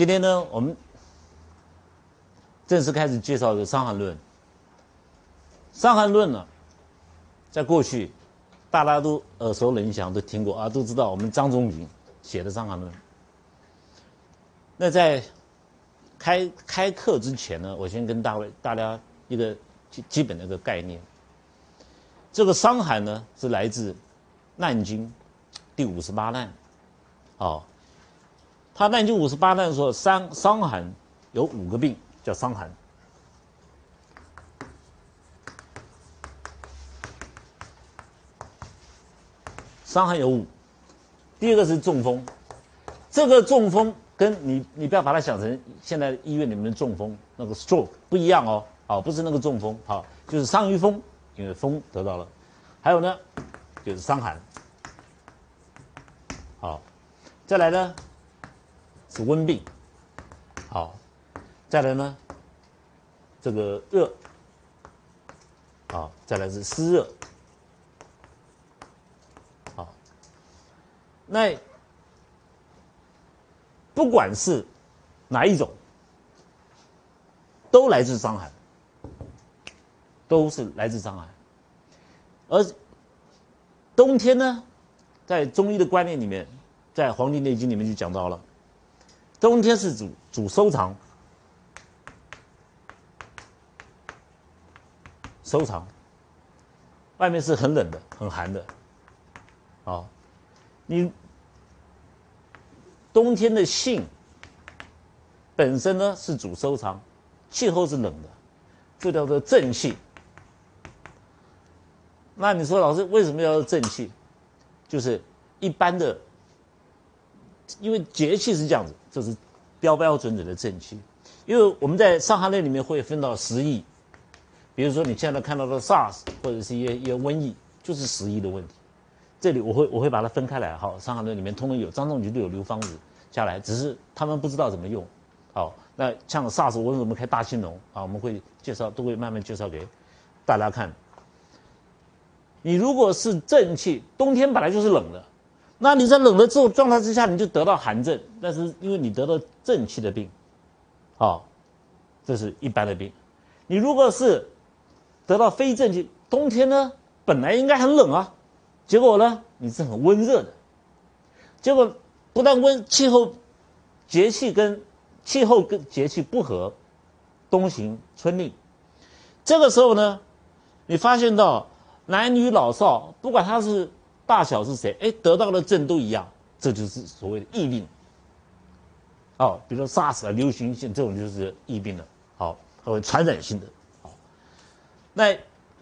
今天呢，我们正式开始介绍的《伤寒论》。《伤寒论》呢，在过去大家都耳熟能详，都听过啊，都知道我们张仲景写的《伤寒论》。那在开开课之前呢，我先跟大位大家一个基基本的一个概念。这个伤寒呢，是来自《难经》第五十八难，哦，他《难经》五十八难说伤伤寒有五个病叫伤寒，伤寒有五，第二个是中风，这个中风跟你你不要把它想成现在医院里面的中风那个 stroke 不一样哦，好，不是那个中风，好，就是伤于风。因为风得到了，还有呢，就是伤寒。好，再来呢是温病。好，再来呢这个热。好，再来是湿热。好，那不管是哪一种，都来自伤寒。都是来自伤寒，而冬天呢，在中医的观念里面，在《黄帝内经》里面就讲到了，冬天是主主收藏，收藏，外面是很冷的、很寒的，啊，你冬天的性本身呢是主收藏，气候是冷的，这叫做正气。那你说老师为什么要正气？就是一般的，因为节气是这样子，这是标标准准的正气。因为我们在《伤寒论》里面会分到十疫，比如说你现在看到的 SARS 或者是一些一些瘟疫，就是十疫的问题。这里我会我会把它分开来，哈，《伤寒论》里面通通有，张仲景都有留方子下来，只是他们不知道怎么用。好，那像 SARS，我怎么开大青龙啊？我们会介绍，都会慢慢介绍给大家看。你如果是正气，冬天本来就是冷的，那你在冷的这种状态之下，你就得到寒症。但是因为你得到正气的病，好，这是一般的病。你如果是得到非正气，冬天呢本来应该很冷啊，结果呢你是很温热的，结果不但温气候节气跟气候跟节气不合，冬行春令，这个时候呢，你发现到。男女老少，不管他是大小是谁，哎，得到的症都一样，这就是所谓的疫病。哦，比如说 SARS 啊，流行性这种就是疫病了，好，和传染性的。好，那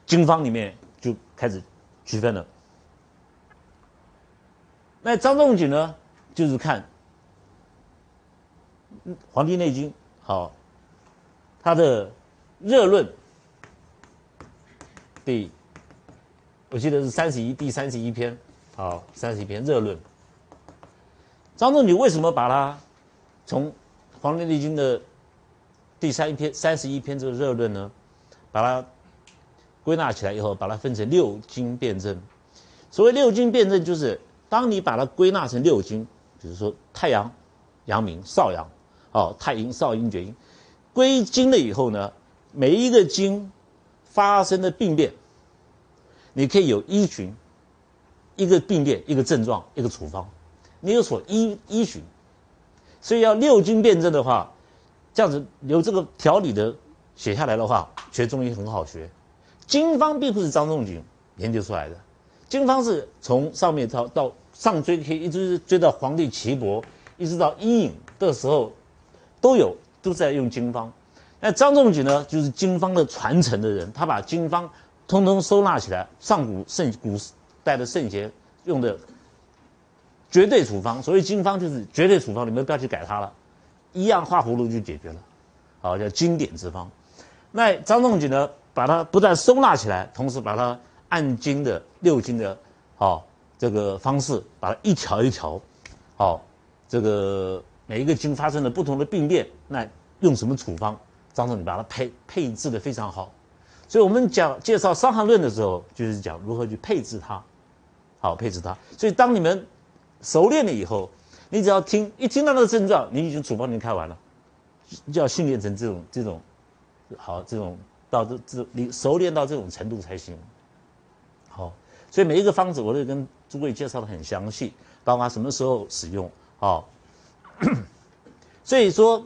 经方里面就开始区分了。那张仲景呢，就是看《黄帝内经》，好，他的热论第。我记得是三十一，第三十一篇，好，三十一篇热论。张仲景为什么把它从《黄帝内经》的第三一篇、三十一篇这个热论呢？把它归纳起来以后，把它分成六经辩证。所谓六经辩证，就是当你把它归纳成六经，比如说太阳、阳明、少阳，哦，太阴、少阴、厥阴，归经了以后呢，每一个经发生的病变。你可以有依循，一个病变，一个症状，一个处方，你有所依依循，所以要六经辩证的话，这样子有这个条理的写下来的话，学中医很好学。经方并不是张仲景研究出来的，经方是从上面到到上追，可以一直追到皇帝岐伯，一直到伊尹的时候，都有都在用经方。那张仲景呢，就是经方的传承的人，他把经方。通通收纳起来，上古圣古代的圣贤用的绝对处方，所谓经方就是绝对处方，你们不要去改它了，一样画葫芦就解决了，好叫经典之方。那张仲景呢，把它不但收纳起来，同时把它按经的六经的，好这个方式，把它一条一条，好这个每一个经发生了不同的病变，那用什么处方？张仲景把它配配置的非常好。所以我们讲介绍《伤寒论》的时候，就是讲如何去配置它，好配置它。所以当你们熟练了以后，你只要听一听到那个症状，你已经处方已经开完了，就要训练成这种这种好这种到这这你熟练到这种程度才行。好，所以每一个方子我都跟诸位介绍的很详细，包括什么时候使用。好，所以说，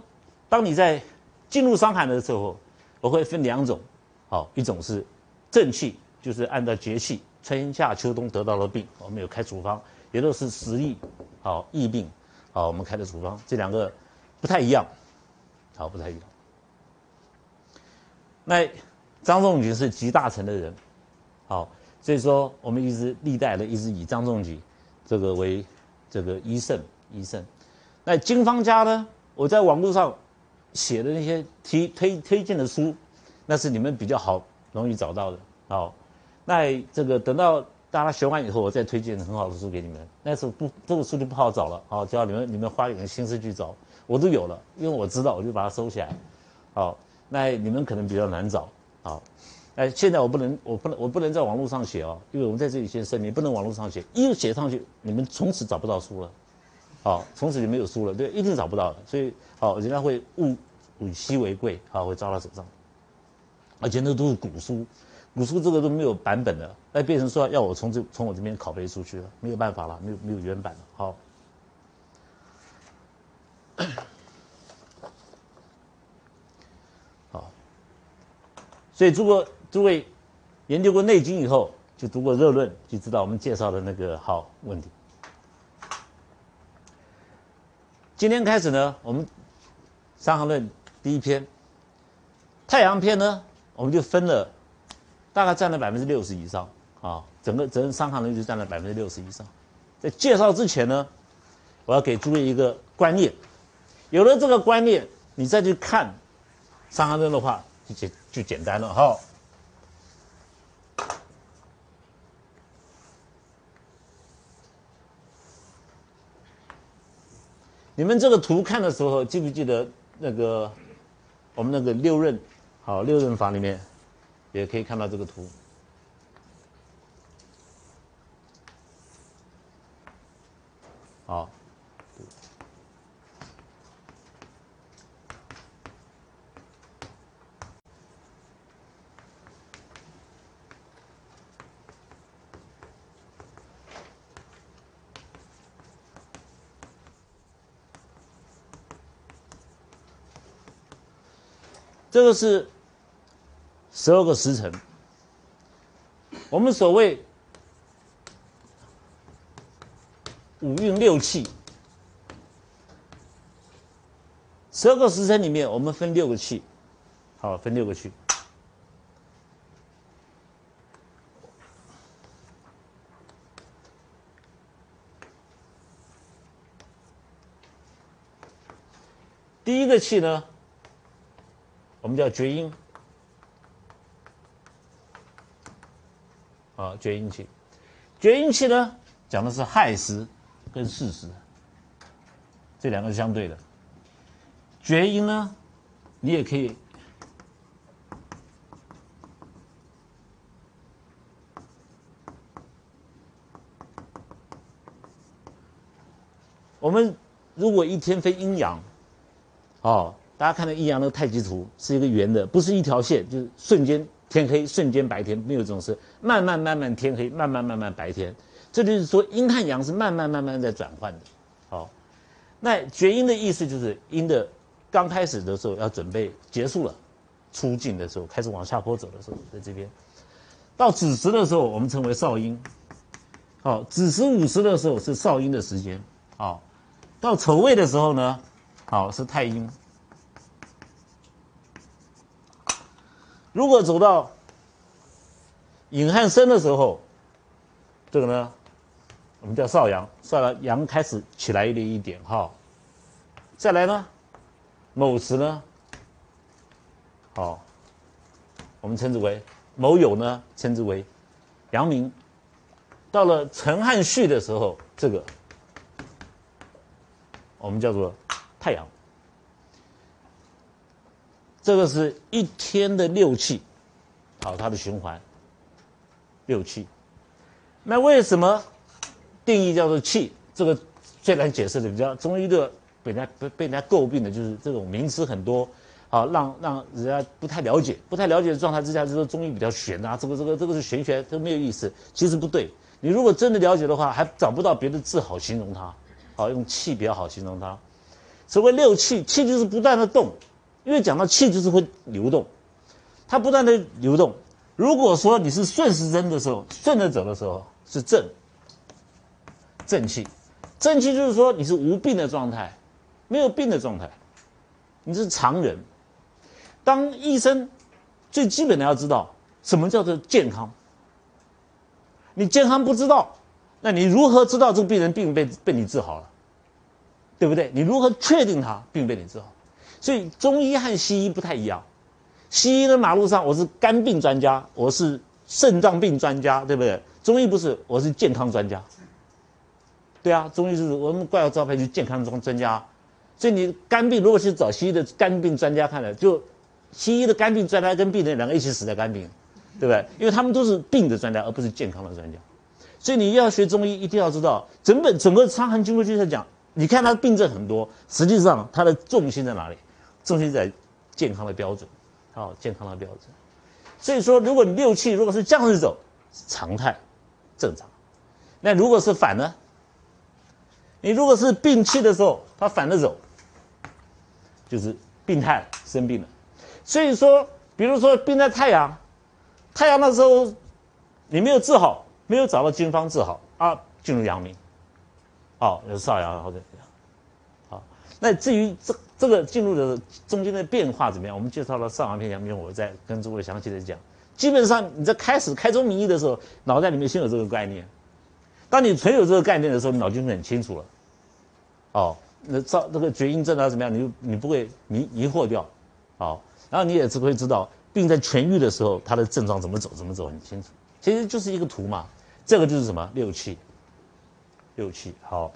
当你在进入伤寒的时候，我会分两种。好，一种是正气，就是按照节气，春夏秋冬得到的病，我们有开处方，也都是实疫，好疫病，好我们开的处方，这两个不太一样，好不太一样。那张仲景是集大成的人，好，所以说我们一直历代的一直以张仲景这个为这个医圣医圣。那经方家呢，我在网络上写的那些提推推荐的书。那是你们比较好容易找到的，好，那这个等到大家学完以后，我再推荐很好的书给你们。那时候不这个书就不好找了，好，只要你们你们花一点心思去找，我都有了，因为我知道，我就把它收起来。好，那你们可能比较难找，好，哎，现在我不能，我不能，我不能在网络上写哦，因为我们在这里先声明，不能网络上写，一写上去，你们从此找不到书了，好，从此就没有书了，对，一定找不到了，所以好，人家会物以稀为贵，好，会抓到手上。而且那都是古书，古书这个都没有版本的，那变成说要我从这从我这边拷贝出去了，没有办法了，没有没有原版了。好，好，所以如果诸位研究过《内经》以后，就读过《热论》，就知道我们介绍的那个好问题。今天开始呢，我们《伤寒论》第一篇，太阳篇呢。我们就分了，大概占了百分之六十以上啊，整个整个伤寒论就占了百分之六十以上。在介绍之前呢，我要给诸位一个观念，有了这个观念，你再去看伤寒论的话，就简就简单了哈。你们这个图看的时候，记不记得那个我们那个六刃？好，六刃法里面也可以看到这个图。好，这个是。十二个时辰，我们所谓五运六气，十二个时辰里面，我们分六个气，好，分六个气。第一个气呢，我们叫厥阴。啊，厥阴气，厥阴气呢，讲的是亥时跟巳时，这两个是相对的。厥阴呢，你也可以，我们如果一天分阴阳，哦，大家看到阴阳的太极图是一个圆的，不是一条线，就是瞬间。天黑瞬间白天没有这种事，慢慢慢慢天黑，慢慢慢慢白天，这就是说阴和阳是慢慢慢慢在转换的。好，那厥阴的意思就是阴的刚开始的时候要准备结束了，出境的时候开始往下坡走的时候，在这边，到子时的时候我们称为少阴，好，子时午时的时候是少阴的时间，好，到丑未的时候呢，好是太阴。如果走到隐汉生的时候，这个呢，我们叫少阳，少阳阳开始起来一点一点哈。再来呢，卯时呢，好，我们称之为卯酉呢，称之为阳明。到了辰汉戌的时候，这个我们叫做太阳。这个是一天的六气，好，它的循环，六气。那为什么定义叫做气？这个最难解释的，比较中医的被人家被被人家诟病的就是这种名词很多，啊，让让人家不太了解，不太了解的状态之下，就说中医比较玄啊，这个这个这个是玄学，都没有意思。其实不对，你如果真的了解的话，还找不到别的字好形容它，好用气比较好形容它。所谓六气，气就是不断的动，因为讲到气就是会流动，它不断的流动。如果说你是顺时针的时候，顺着走的时候是正，正气。正气就是说你是无病的状态，没有病的状态，你是常人。当医生最基本的要知道什么叫做健康。你健康不知道，那你如何知道这个病人病被被你治好了？对不对？你如何确定他病被你治好？所以中医和西医不太一样。西医的马路上我是肝病专家，我是肾脏病专家，对不对？中医不是，我是健康专家。对啊，中医是我们挂个招牌就健康专专家，所以你肝病如果去找西医的肝病专家看的，就西医的肝病专家跟病人两个一起死在肝病，对不对？因为他们都是病的专家，而不是健康的专家。所以你要学中医，一定要知道整本整个《伤寒经络》就在讲，你看他的病症很多，实际上他的重心在哪里？重心在健康的标准，好，健康的标准。所以说，如果你六气如果是这样子走，是常态正常，那如果是反呢？你如果是病气的时候，它反着走，就是病态生病了。所以说，比如说病在太阳，太阳的时候你没有治好，没有找到经方治好啊，进入阳明，哦，有少阳或者怎样，好。那至于这这个进入的中间的变化怎么样，我们介绍了上阳篇、阳明，我再跟诸位详细的讲。基本上你在开始开宗明义的时候，脑袋里面先有这个概念。当你存有这个概念的时候，你脑筋就很清楚了。哦，那照这个厥阴症啊怎么样？你你不会迷迷惑掉，好，然后你也只会知道病在痊愈的时候，它的症状怎么走，怎么走很清楚。其实就是一个图嘛，这个就是什么六气，六气好，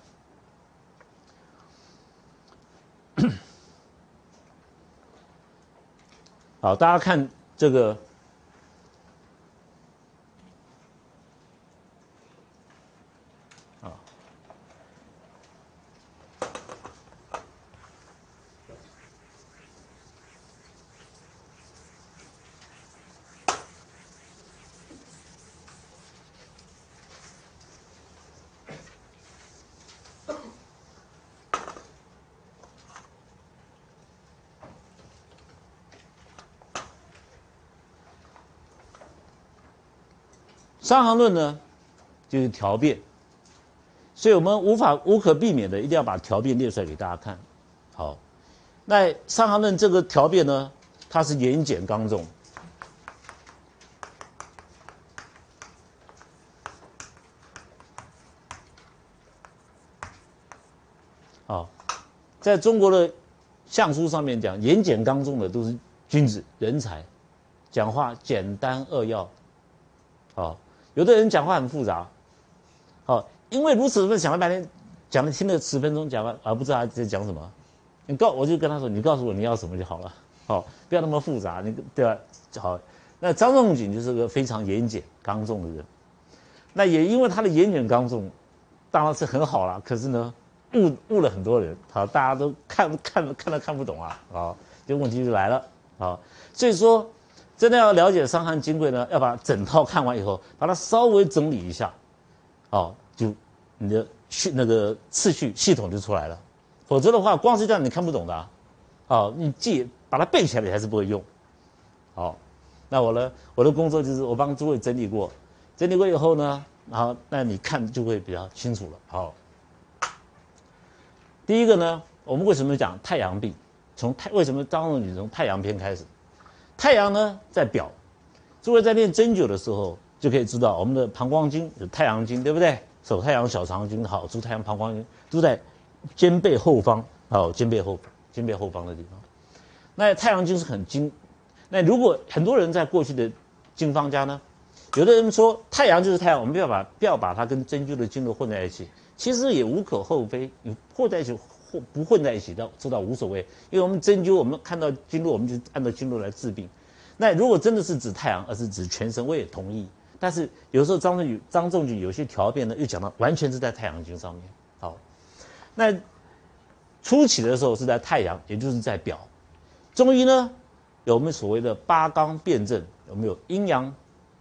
好，大家看这个。《伤寒论》呢，就是条变，所以我们无法无可避免的，一定要把条变列出来给大家看。好，那《伤寒论》这个条变呢，它是言简刚重。好，在中国的相书上面讲，言简刚重的都是君子人才，讲话简单扼要。好。有的人讲话很复杂，好，因为如此，我讲了半天，讲了听了十分钟，讲完而不知道他在讲什么。你告我就跟他说，你告诉我你要什么就好了，好，不要那么复杂，你对吧？好，那张仲景就是个非常严谨刚重的人，那也因为他的严谨刚重，当然是很好了。可是呢，误误了很多人，好，大家都看看看都看不懂啊，好，这问题就来了，好，所以说。真的要了解《伤寒金匮》呢，要把整套看完以后，把它稍微整理一下，哦，就你的序那个次序系统就出来了。否则的话，光是这样你看不懂的，哦，你记把它背起来，你还是不会用。好，那我呢，我的工作就是我帮诸位整理过，整理过以后呢，然后那你看就会比较清楚了。好，第一个呢，我们为什么讲太阳病？从太为什么张仲景从太阳篇开始？太阳呢在表，诸位在练针灸的时候就可以知道，我们的膀胱经有太阳经，对不对？手太阳小肠经好，足太阳膀胱经都在肩背后方，好，肩背后肩背后方的地方。那太阳经是很经，那如果很多人在过去的经方家呢，有的人说太阳就是太阳，我们不要把不要把它跟针灸的经络混在一起，其实也无可厚非，你混在一起。混不混在一起，倒知道无所谓，因为我们针灸，我们看到经络，我们就按照经络来治病。那如果真的是指太阳，而是指全身，我也同意。但是有时候张仲景张仲景有些条变呢，又讲到完全是在太阳经上面。好，那初起的时候是在太阳，也就是在表。中医呢，有我们所谓的八纲辩证，有没有阴阳、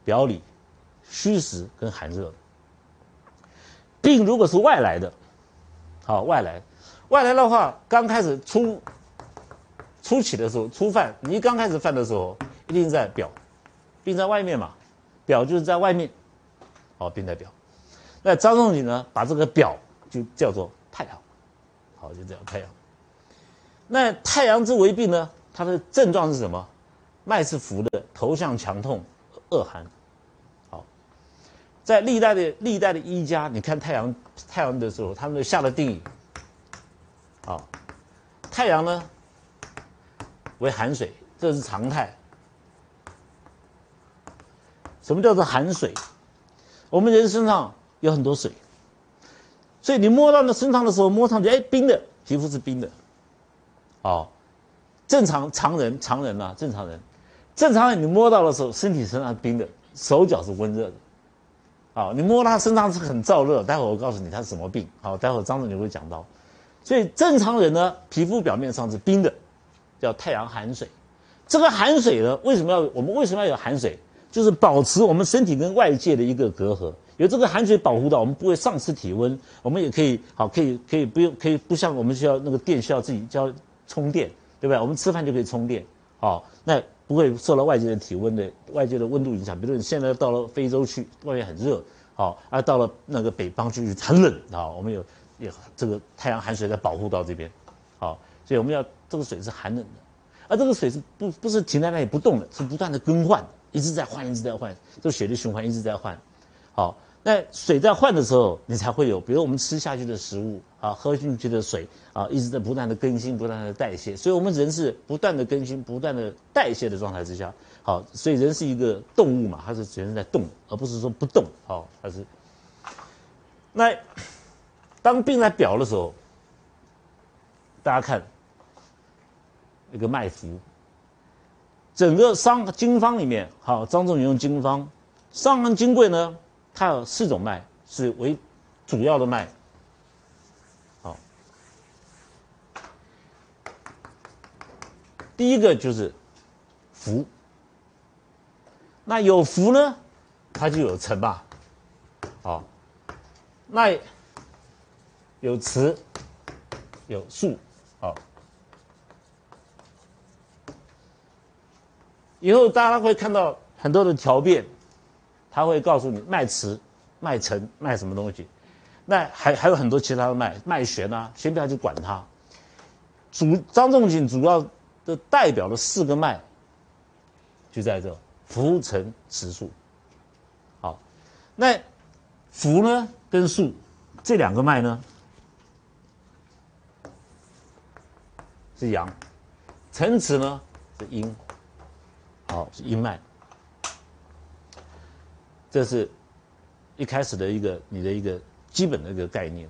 表里、虚实跟寒热？病如果是外来的，好外来，外来的话，刚开始初初起的时候，初犯，你刚开始犯的时候，一定在表，病在外面嘛，表就是在外面，好病在表。那张仲景呢，把这个表就叫做太阳，好就叫太阳。那太阳之为病呢，它的症状是什么？脉是浮的，头项强痛，恶寒。好在历代的历代的医家，你看太阳太阳的时候，他们下的定义，太阳呢为寒水，这是常态。什么叫做寒水？我们人身上有很多水，所以你摸到那身上的时候，摸上去哎冰的，皮肤是冰的，哦，正常常人常人啊，正常人，正常人你摸到的时候，身体身上冰的，手脚是温热的。哦，你摸他身上是很燥热，待会我告诉你他是什么病。好，待会张总你会讲到。所以正常人呢，皮肤表面上是冰的，叫太阳寒水。这个寒水呢，为什么要我们为什么要有寒水？就是保持我们身体跟外界的一个隔阂，有这个寒水保护到我们不会丧失体温，我们也可以好，可以可以不用可以不像我们需要那个电需要自己交充电，对不对？我们吃饭就可以充电，好，那。不会受到外界的体温的外界的温度影响，比如你现在到了非洲去，外面很热，好，而到了那个北方去很冷，啊，我们有也这个太阳寒水在保护到这边，好，所以我们要这个水是寒冷的，而这个水是不不是停在那里不动的，是不断的更换，一直在换，一直在换，这个血的循环一直在换，好。那水在换的时候，你才会有，比如我们吃下去的食物啊，喝进去的水啊，一直在不断的更新、不断的代谢。所以，我们人是不断的更新、不断的代谢的状态之下。好，所以人是一个动物嘛，它是全是在动，而不是说不动。好，它是。那当病在表的时候，大家看那个脉浮，整个《伤经方》里面，好，张仲景用经方，《伤寒金匮》呢。它有四种脉是为主要的脉，好，第一个就是浮，那有浮呢，它就有沉吧，好，那有迟，有速，好，以后大家会看到很多的条变。他会告诉你脉迟、脉沉、脉什么东西，那还还有很多其他的脉，脉弦啊，先不要去管它。主张仲景主要的代表的四个脉，就在这浮、沉、迟、数。好，那浮呢跟速这两个脉呢是阳，沉迟呢是阴，好是阴脉。这是一开始的一个你的一个基本的一个概念。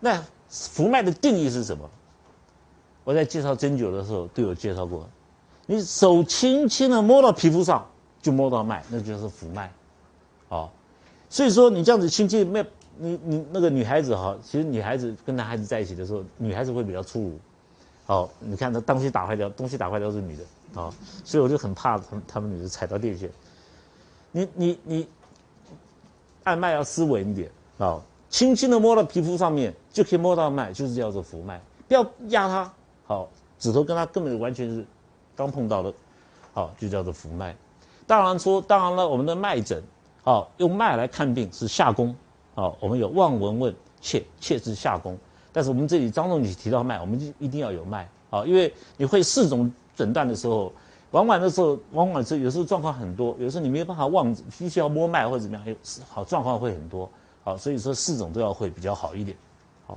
那浮脉的定义是什么？我在介绍针灸的时候都有介绍过。你手轻轻的摸到皮肤上，就摸到脉，那就是浮脉。好，所以说你这样子轻轻没你你那个女孩子哈，其实女孩子跟男孩子在一起的时候，女孩子会比较粗鲁。好，你看他东西打坏掉，东西打坏掉是女的啊，所以我就很怕他们他们女的踩到电线。你你你，按脉要斯文一点啊，轻轻的摸到皮肤上面就可以摸到脉，就是叫做浮脉，不要压它，好，指头跟它根本完全是刚碰到的，好，就叫做浮脉。当然说，当然了，我们的脉诊，好，用脉来看病是下功，好，我们有望闻问切，切是下功，但是我们这里张仲景提到脉，我们就一定要有脉，好，因为你会四种诊断的时候。往往的时候，往往是有时候状况很多，有时候你没有办法望，必须要摸脉或者怎么样，好状况会很多，好，所以说四种都要会比较好一点，好。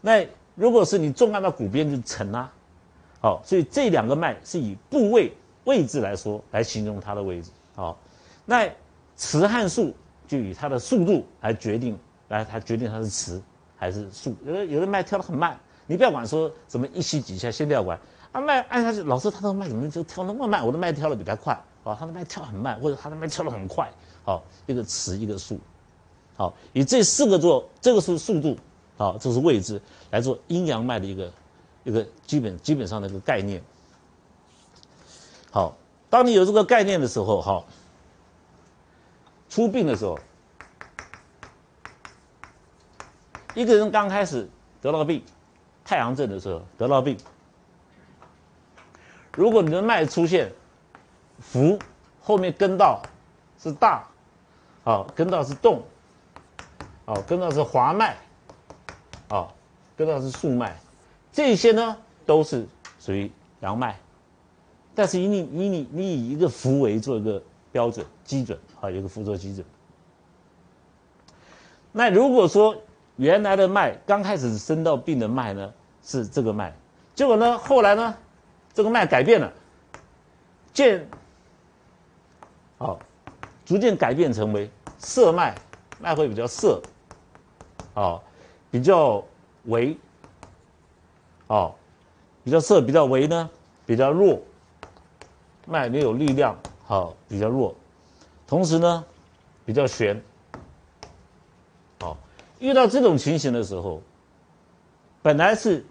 那如果是你重按到骨边就沉啊，好，所以这两个脉是以部位位置来说来形容它的位置，好。那迟和速就以它的速度来决定，来它决定它是迟还是速。有的有的脉跳得很慢，你不要管说什么一吸几下，先不要管。啊，脉按下去，老师他的脉怎么就跳那么慢？我的脉跳的比他快，啊，他的脉跳很慢，或者他的脉跳的很快，好，一个迟一个速，好，以这四个做，这个是速度，好，这是位置来做阴阳脉的一个一个基本基本上的一个概念。好，当你有这个概念的时候，哈，出病的时候，一个人刚开始得到病，太阳症的时候得到病，如果你的脉出现浮，后面跟到是大，好，跟到是动，好，跟到是滑脉。啊，跟到是素脉，这些呢都是属于阳脉，但是以你以你你以一个符为做一个标准基准啊，有个符做基准。那如果说原来的脉刚开始生到病的脉呢是这个脉，结果呢后来呢这个脉改变了，渐好逐渐改变成为涩脉，脉会比较涩，好。比较微，哦，比较涩，比较微呢，比较弱，脉没有力量，好，比较弱，同时呢，比较悬，遇到这种情形的时候，本来是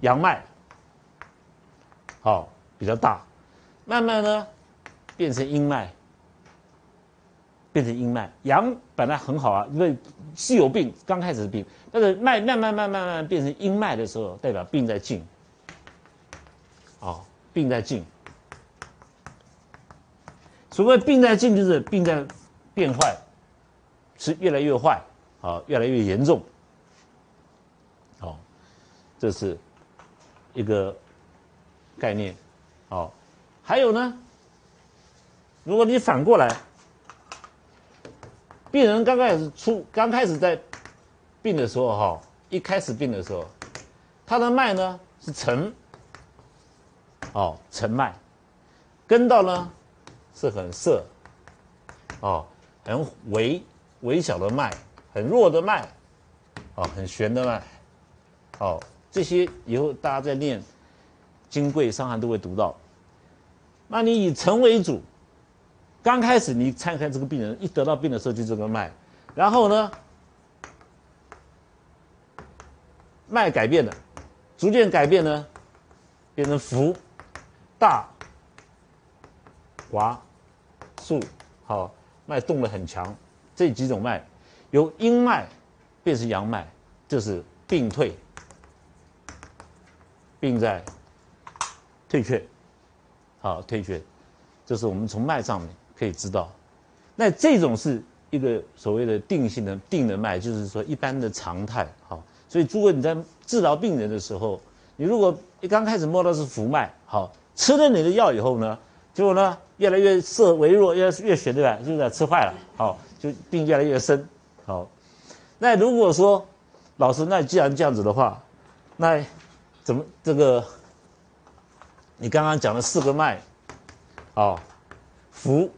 阳脉，好，比较大，慢慢呢，变成阴脉。变成阴脉，阳本来很好啊，因为是有病，刚开始是病，但是脉慢慢慢慢慢变成阴脉的时候，代表病在进。哦，病在进。所谓病在进，就是病在变坏，是越来越坏，好，越来越严重。好，这是一个概念。好，还有呢，如果你反过来。病人刚开始出，刚开始在病的时候，哈，一开始病的时候，他的脉呢是沉，哦，沉脉，根道呢是很涩，哦，很微微小的脉，很弱的脉，哦，很悬的脉，哦，这些以后大家在念《金匮伤寒》都会读到。那你以沉为主。刚开始你看看这个病人，一得到病的时候就这个脉，然后呢，脉改变了，逐渐改变呢，变成浮、大、滑、速，好，脉动得很强，这几种脉由阴脉变成阳脉，就是病退，病在退却，好退却，这是我们从脉上面。可以知道，那这种是一个所谓的定性的定的脉，就是说一般的常态。好，所以诸位你在治疗病人的时候，你如果一刚开始摸到是浮脉，好，吃了你的药以后呢，结果呢越来越涩微弱，越来越血对吧？就是吃坏了，好，就病越来越深。好，那如果说老师，那既然这样子的话，那怎么这个？你刚刚讲的四个脉，好，浮。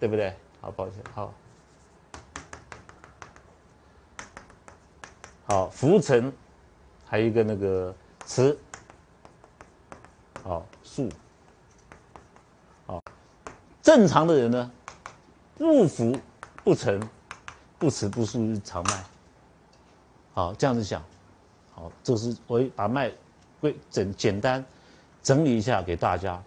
对不对？好，抱歉，好，好，浮沉，还有一个那个磁，好，速，好，正常的人呢，不浮不沉，不迟不速是长脉，好，这样子想，好，这是我把脉归整简单整理一下给大家，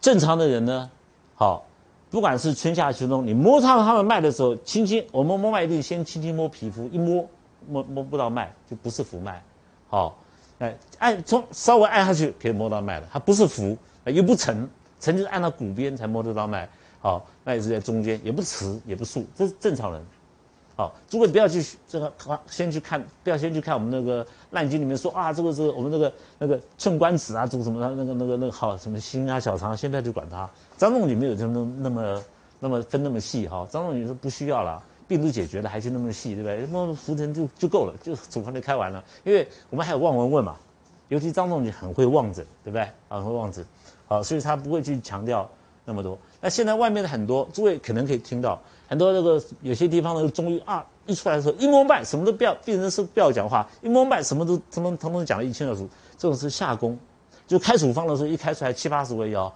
正常的人呢，好。不管是春夏秋冬，你摸上他们脉的时候，轻轻，我们摸脉一定先轻轻摸皮肤，一摸摸摸不到脉，就不是浮脉。好，哎，按从稍微按下去可以摸到脉了，它不是浮，又不沉，沉就是按到骨边才摸得到脉。好，脉是在中间，也不迟也不速，这是正常人。好，诸位不要去这个，先去看，不要先去看我们那个《烂经》里面说啊，这个是我们那个那个寸关尺啊，这个什么那个那个那个好什么心啊小肠，先不要去管它。张仲景没有这么那么那么分那么细哈，张仲景说不需要了，病都解决了，还去那么细，对不对？摸浮沉就就够了，就总方就开完了。因为我们还有望闻问嘛，尤其张仲景很会望诊，对不对？很会望诊，好，所以他不会去强调那么多。那现在外面的很多诸位可能可以听到很多那个有些地方的中医啊，一出来的时候一摸脉什么都不要，病人是不要讲话，一摸脉什么都通通通通讲的一清二楚，这种是下功，就开处方的时候一开出来七八十味药。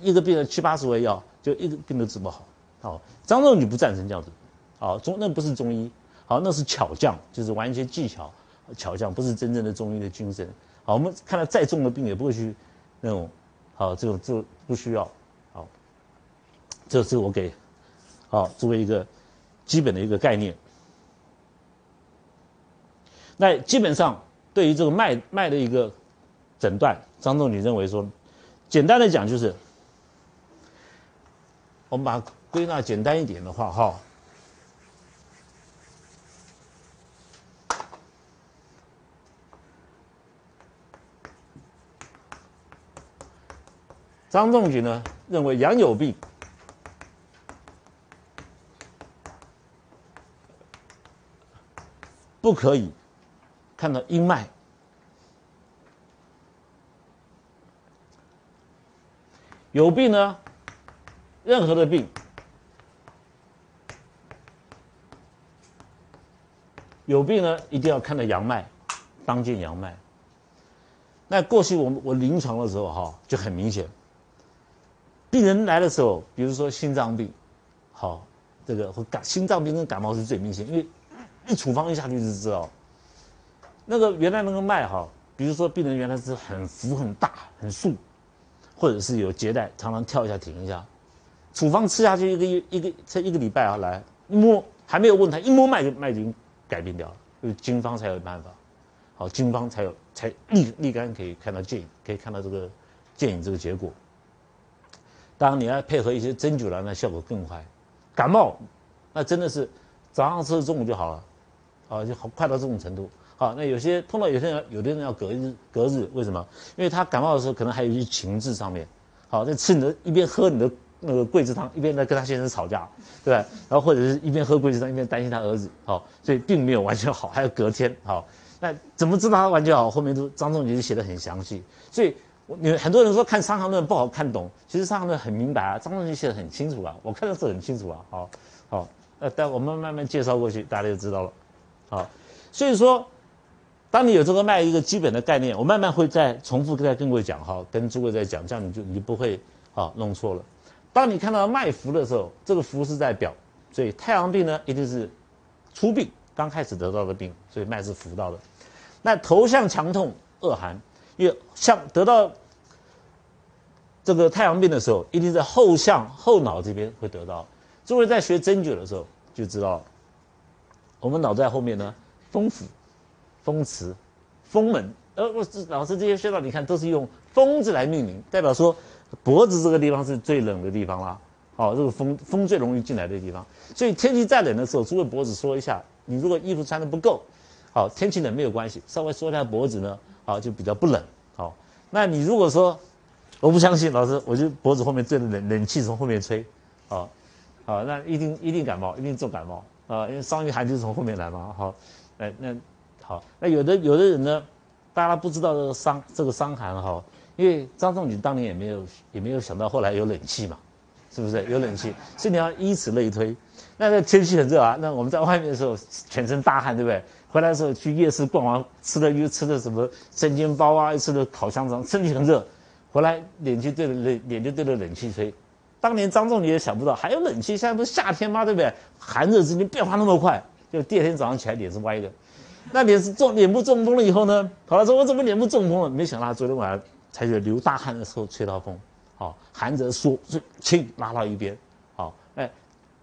一个病人七八十味药，就一个病都治不好。好，张仲景不赞成这样子。好，中那不是中医，好，那是巧匠，就是玩一些技巧。巧匠，不是真正的中医的精神。好，我们看到再重的病也不会去那种，好，这种这不需要。这是我给好作为一个基本的一个概念。那基本上对于这个脉脉的一个诊断，张仲景认为说，简单的讲就是，我们把它归纳简单一点的话，哈。张仲景呢认为阳有病，不可以看到阴脉；有病呢，任何的病，有病呢一定要看到阳脉，当见阳脉。那过去我我临床的时候哈就很明显。病人来的时候，比如说心脏病，好，这个感心脏病跟感冒是最明显，因为一处方一下去就知道。那个原来那个脉哈，比如说病人原来是很浮很大很竖，或者是有结带，常常跳一下停一下，处方吃下去一个一一个才一个礼拜啊，来一摸还没有问他，一摸脉就脉已经改变掉了，就是经方才有办法，好经方才有才立立竿可以看到见影可以看到这个见影这个结果。当然，你要配合一些针灸了，那效果更快。感冒，那真的是早上吃，中午就好了，啊，就好快到这种程度。好，那有些碰到有些人，有的人要隔日隔日，为什么？因为他感冒的时候，可能还有一些情志上面，好，在吃你的一边喝你的那个桂枝汤，一边在跟他先生吵架，对吧？然后或者是一边喝桂枝汤，一边担心他儿子，好，所以并没有完全好，还要隔天，好，那怎么知道他完全好？后面都张仲景写的很详细，所以。你很多人说看《伤寒论》不好看懂，其实《伤寒论》很明白啊，张仲景写的很清楚啊，我看的是很清楚啊。好，好，呃，待我们慢慢介绍过去，大家就知道了。好，所以说，当你有这个脉一个基本的概念，我慢慢会再重复再跟各位讲哈，跟诸位在讲，这样你就你就不会啊弄错了。当你看到脉浮的时候，这个浮是在表，所以太阳病呢一定是初病，刚开始得到的病，所以脉是浮到的。那头项强痛恶寒。因为像得到这个太阳病的时候，一定在后项后脑这边会得到。诸位在学针灸的时候就知道了，我们脑袋后面呢，风府、风池、风门。呃，我老师这些穴道，你看都是用“风”字来命名，代表说脖子这个地方是最冷的地方啦。好，这个风风最容易进来的地方。所以天气再冷的时候，诸位脖子缩一下。你如果衣服穿的不够，好，天气冷没有关系，稍微缩一下脖子呢。好，就比较不冷。好，那你如果说我不相信老师，我就脖子后面对着冷冷气从后面吹，好，好，那一定一定感冒，一定重感冒啊，因为伤寒就是从后面来嘛。好，哎，那好，那有的有的人呢，大家不知道这个伤这个伤寒哈，因为张仲景当年也没有也没有想到后来有冷气嘛，是不是有冷气？所以你要依此类推。那个天气很热啊，那我们在外面的时候全身大汗，对不对？回来的时候去夜市逛完，吃的又吃的什么生煎包啊，又吃的烤香肠，身体很热，回来脸就对着冷脸就对着冷气吹。当年张仲景也想不到还有冷气，现在不是夏天吗？对不对？寒热之间变化那么快，就第二天早上起来脸是歪的。那脸是中脸部中风了以后呢？好了，说我怎么脸部中风了？没想到他昨天晚上才觉得流大汗的时候吹到风，好寒则缩，就轻拉到一边。好，哎，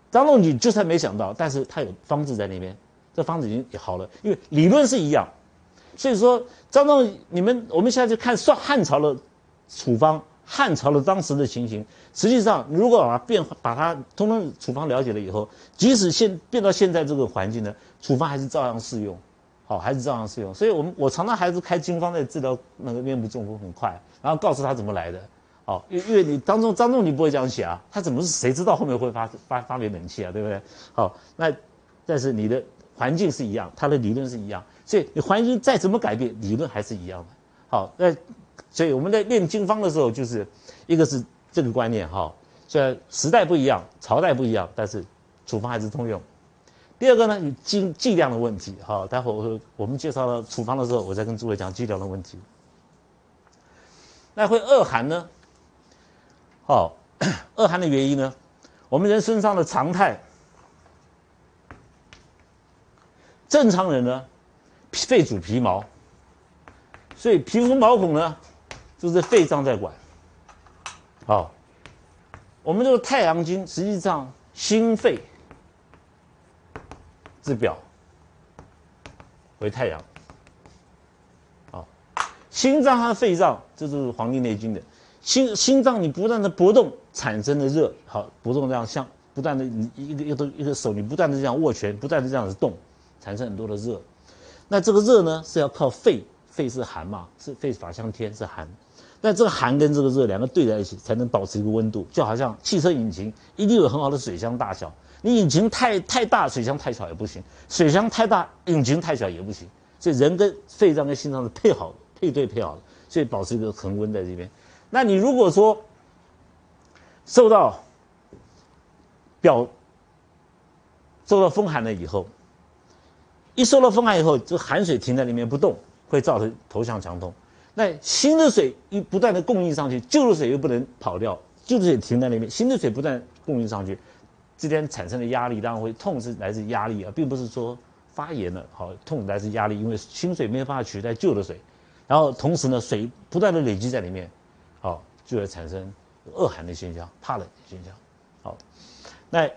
张仲景就算没想到，但是他有方子在那边。这方子已经好了，因为理论是一样，所以说张仲你们我们现在就看算汉朝的处方，汉朝的当时的情形，实际上如果把它变把它通通处方了解了以后，即使现变到现在这个环境呢，处方还是照样适用，好还是照样适用。所以我们我常常还是开经方在治疗那个面部中风很快，然后告诉他怎么来的，好，因因为你当中张仲景不会这样写啊，他怎么谁知道后面会发发发别冷气啊，对不对？好，那但是你的。环境是一样，他的理论是一样，所以你环境再怎么改变，理论还是一样的。好，那所以我们在练经方的时候，就是一个是这个观念哈，虽然时代不一样，朝代不一样，但是处方还是通用。第二个呢，剂剂量的问题，好，待会我我们介绍了处方的时候，我再跟诸位讲剂量的问题。那会恶寒呢？好，恶寒的原因呢，我们人身上的常态。正常人呢，肺主皮毛，所以皮肤毛孔呢，就是肺脏在管。好，我们这个太阳经实际上心肺之表为太阳。好，心脏和肺脏这就是《黄帝内经》的。心心脏你不断的搏动产生的热，好，搏动这样像不断的一个一个一个手你不断的这样握拳，不断的这样子动，产生很多的热。那这个热呢是要靠肺，肺是寒嘛，是肺法相天是寒。那这个寒跟这个热两个对在一起，才能保持一个温度，就好像汽车引擎一定有很好的水箱大小，你引擎太太大，水箱太小也不行；水箱太大，引擎太小也不行。所以人跟肺脏跟心脏是配好的，配对配好的，所以保持一个恒温在这边。那你如果说受到表受到风寒了以后，一受到风寒以后，这个寒水停在里面不动，会造成头项强痛。那新的水一不断的供应上去，旧的水又不能跑掉，旧的水停在那边，新的水不断供应上去，之间产生的压力当然会痛，是来自压力啊，并不是说发炎了，好痛来自压力，因为新水没有办法取代旧的水，然后同时呢，水不断的累积在里面，好就会产生恶寒的现象，怕冷的现象。好，那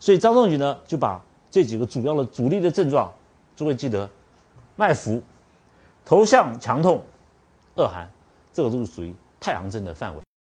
所以张仲景呢就把。这几个主要的主力的症状，诸位记得：脉浮、头项强痛、恶寒，这个都是属于太阳症的范围。